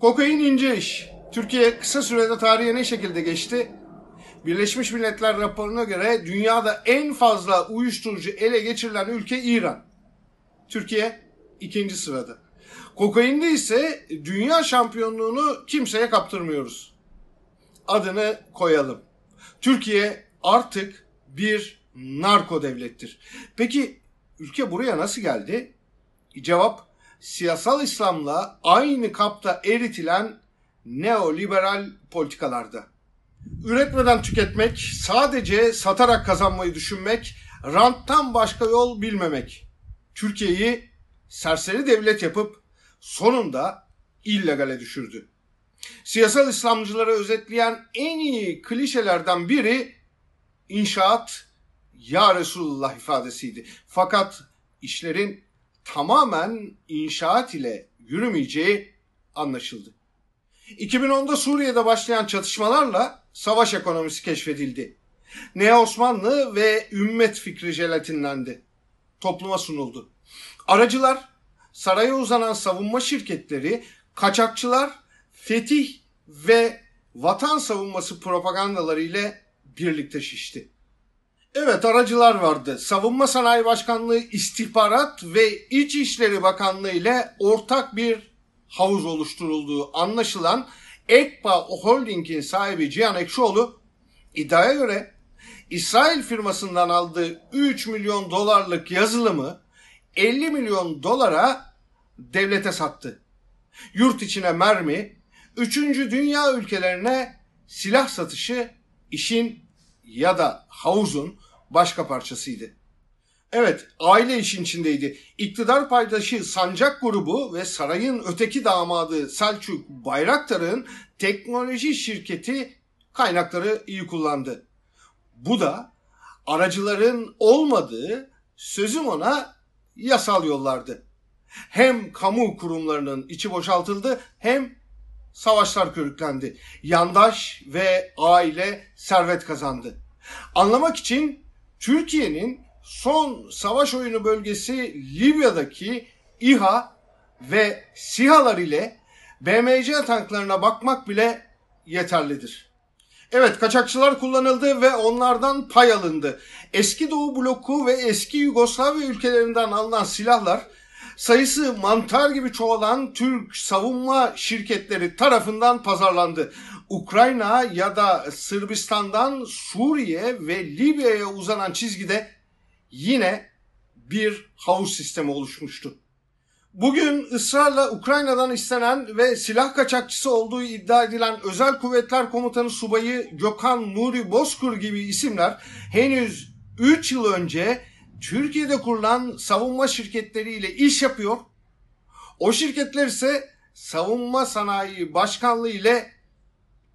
Kokain ince iş. Türkiye kısa sürede tarihe ne şekilde geçti? Birleşmiş Milletler raporuna göre dünyada en fazla uyuşturucu ele geçirilen ülke İran. Türkiye ikinci sırada. Kokainde ise dünya şampiyonluğunu kimseye kaptırmıyoruz. Adını koyalım. Türkiye artık bir narko devlettir. Peki ülke buraya nasıl geldi? Cevap siyasal İslam'la aynı kapta eritilen neoliberal politikalarda. Üretmeden tüketmek, sadece satarak kazanmayı düşünmek, ranttan başka yol bilmemek. Türkiye'yi serseri devlet yapıp sonunda illegale düşürdü. Siyasal İslamcıları özetleyen en iyi klişelerden biri inşaat ya Resulullah ifadesiydi. Fakat işlerin tamamen inşaat ile yürümeyeceği anlaşıldı. 2010'da Suriye'de başlayan çatışmalarla savaş ekonomisi keşfedildi. Neo Osmanlı ve ümmet fikri jelatinlendi. Topluma sunuldu. Aracılar, saraya uzanan savunma şirketleri, kaçakçılar, fetih ve vatan savunması propagandaları ile birlikte şişti. Evet aracılar vardı. Savunma Sanayi Başkanlığı İstihbarat ve İçişleri Bakanlığı ile ortak bir havuz oluşturulduğu anlaşılan Ekba Holding'in sahibi Cihan Ekşioğlu iddiaya göre İsrail firmasından aldığı 3 milyon dolarlık yazılımı 50 milyon dolara devlete sattı. Yurt içine mermi, 3. dünya ülkelerine silah satışı işin ya da havuzun başka parçasıydı. Evet, aile işin içindeydi. İktidar paydaşı Sancak grubu ve sarayın öteki damadı Selçuk Bayraktar'ın teknoloji şirketi kaynakları iyi kullandı. Bu da aracıların olmadığı sözüm ona yasal yollardı. Hem kamu kurumlarının içi boşaltıldı hem savaşlar körüklendi. Yandaş ve aile servet kazandı. Anlamak için Türkiye'nin son savaş oyunu bölgesi Libya'daki İHA ve SİHA'lar ile BMC tanklarına bakmak bile yeterlidir. Evet kaçakçılar kullanıldı ve onlardan pay alındı. Eski Doğu bloku ve eski Yugoslavya ülkelerinden alınan silahlar sayısı mantar gibi çoğalan Türk savunma şirketleri tarafından pazarlandı. Ukrayna ya da Sırbistan'dan Suriye ve Libya'ya uzanan çizgide yine bir havuz sistemi oluşmuştu. Bugün ısrarla Ukrayna'dan istenen ve silah kaçakçısı olduğu iddia edilen Özel Kuvvetler Komutanı Subayı Gökhan Nuri Bozkur gibi isimler henüz 3 yıl önce Türkiye'de kurulan savunma şirketleriyle iş yapıyor. O şirketler ise savunma sanayi başkanlığı ile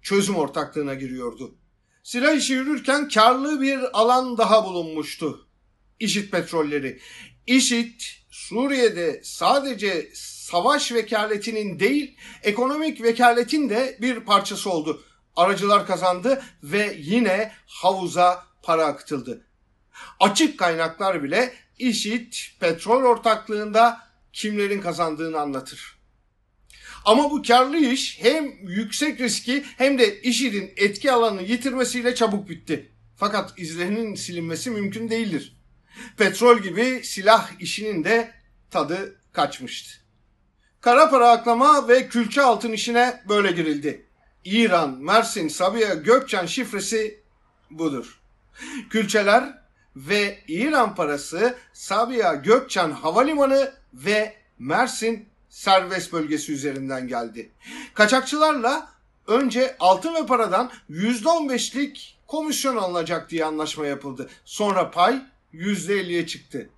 çözüm ortaklığına giriyordu. Silah işi yürürken karlı bir alan daha bulunmuştu. İşit petrolleri. İşit Suriye'de sadece savaş vekaletinin değil ekonomik vekaletin de bir parçası oldu. Aracılar kazandı ve yine havuza para akıtıldı. Açık kaynaklar bile İşit petrol ortaklığında kimlerin kazandığını anlatır. Ama bu karlı iş hem yüksek riski hem de IŞİD'in etki alanını yitirmesiyle çabuk bitti. Fakat izlerinin silinmesi mümkün değildir. Petrol gibi silah işinin de tadı kaçmıştı. Kara para aklama ve külçe altın işine böyle girildi. İran, Mersin, Sabiha, Gökçen şifresi budur. Külçeler ve İran parası Sabiha Gökçen Havalimanı ve Mersin serbest bölgesi üzerinden geldi. Kaçakçılarla önce altın ve paradan %15'lik komisyon alınacak diye anlaşma yapıldı. Sonra pay %50'ye çıktı.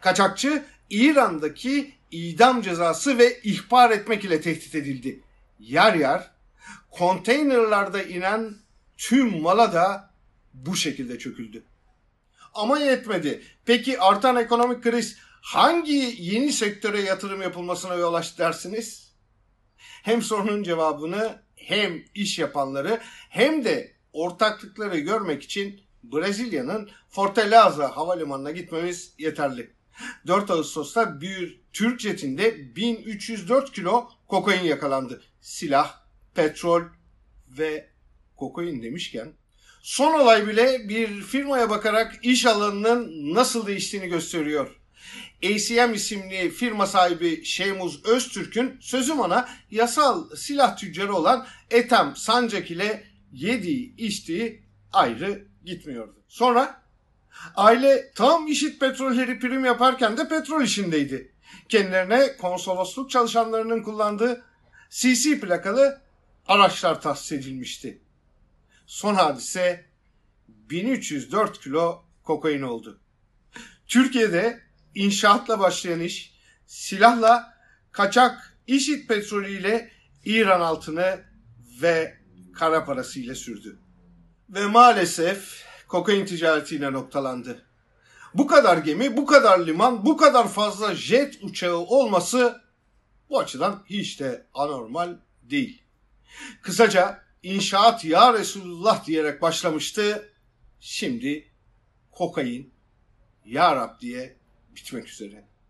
Kaçakçı İran'daki idam cezası ve ihbar etmek ile tehdit edildi. Yer yer konteynerlarda inen tüm mala da bu şekilde çöküldü. Ama yetmedi. Peki artan ekonomik kriz hangi yeni sektöre yatırım yapılmasına yol açtı dersiniz? Hem sorunun cevabını hem iş yapanları hem de ortaklıkları görmek için Brezilya'nın Fortaleza havalimanına gitmemiz yeterli. 4 Ağustos'ta bir Türk jetinde 1304 kilo kokain yakalandı. Silah, petrol ve kokain demişken son olay bile bir firmaya bakarak iş alanının nasıl değiştiğini gösteriyor. ACM isimli firma sahibi Şeymuz Öztürk'ün sözüm ona yasal silah tüccarı olan Ethem Sancak ile yediği içtiği ayrı gitmiyordu. Sonra aile tam işit petrolleri prim yaparken de petrol işindeydi. Kendilerine konsolosluk çalışanlarının kullandığı CC plakalı araçlar tahsis edilmişti. Son hadise 1304 kilo kokain oldu. Türkiye'de inşaatla başlayan iş silahla kaçak işit petrolüyle İran altını ve kara parası ile sürdü. Ve maalesef kokain ticaretiyle noktalandı. Bu kadar gemi, bu kadar liman, bu kadar fazla jet uçağı olması bu açıdan hiç de anormal değil. Kısaca inşaat ya Resulullah diyerek başlamıştı. Şimdi kokain ya Rab diye bitmek üzere.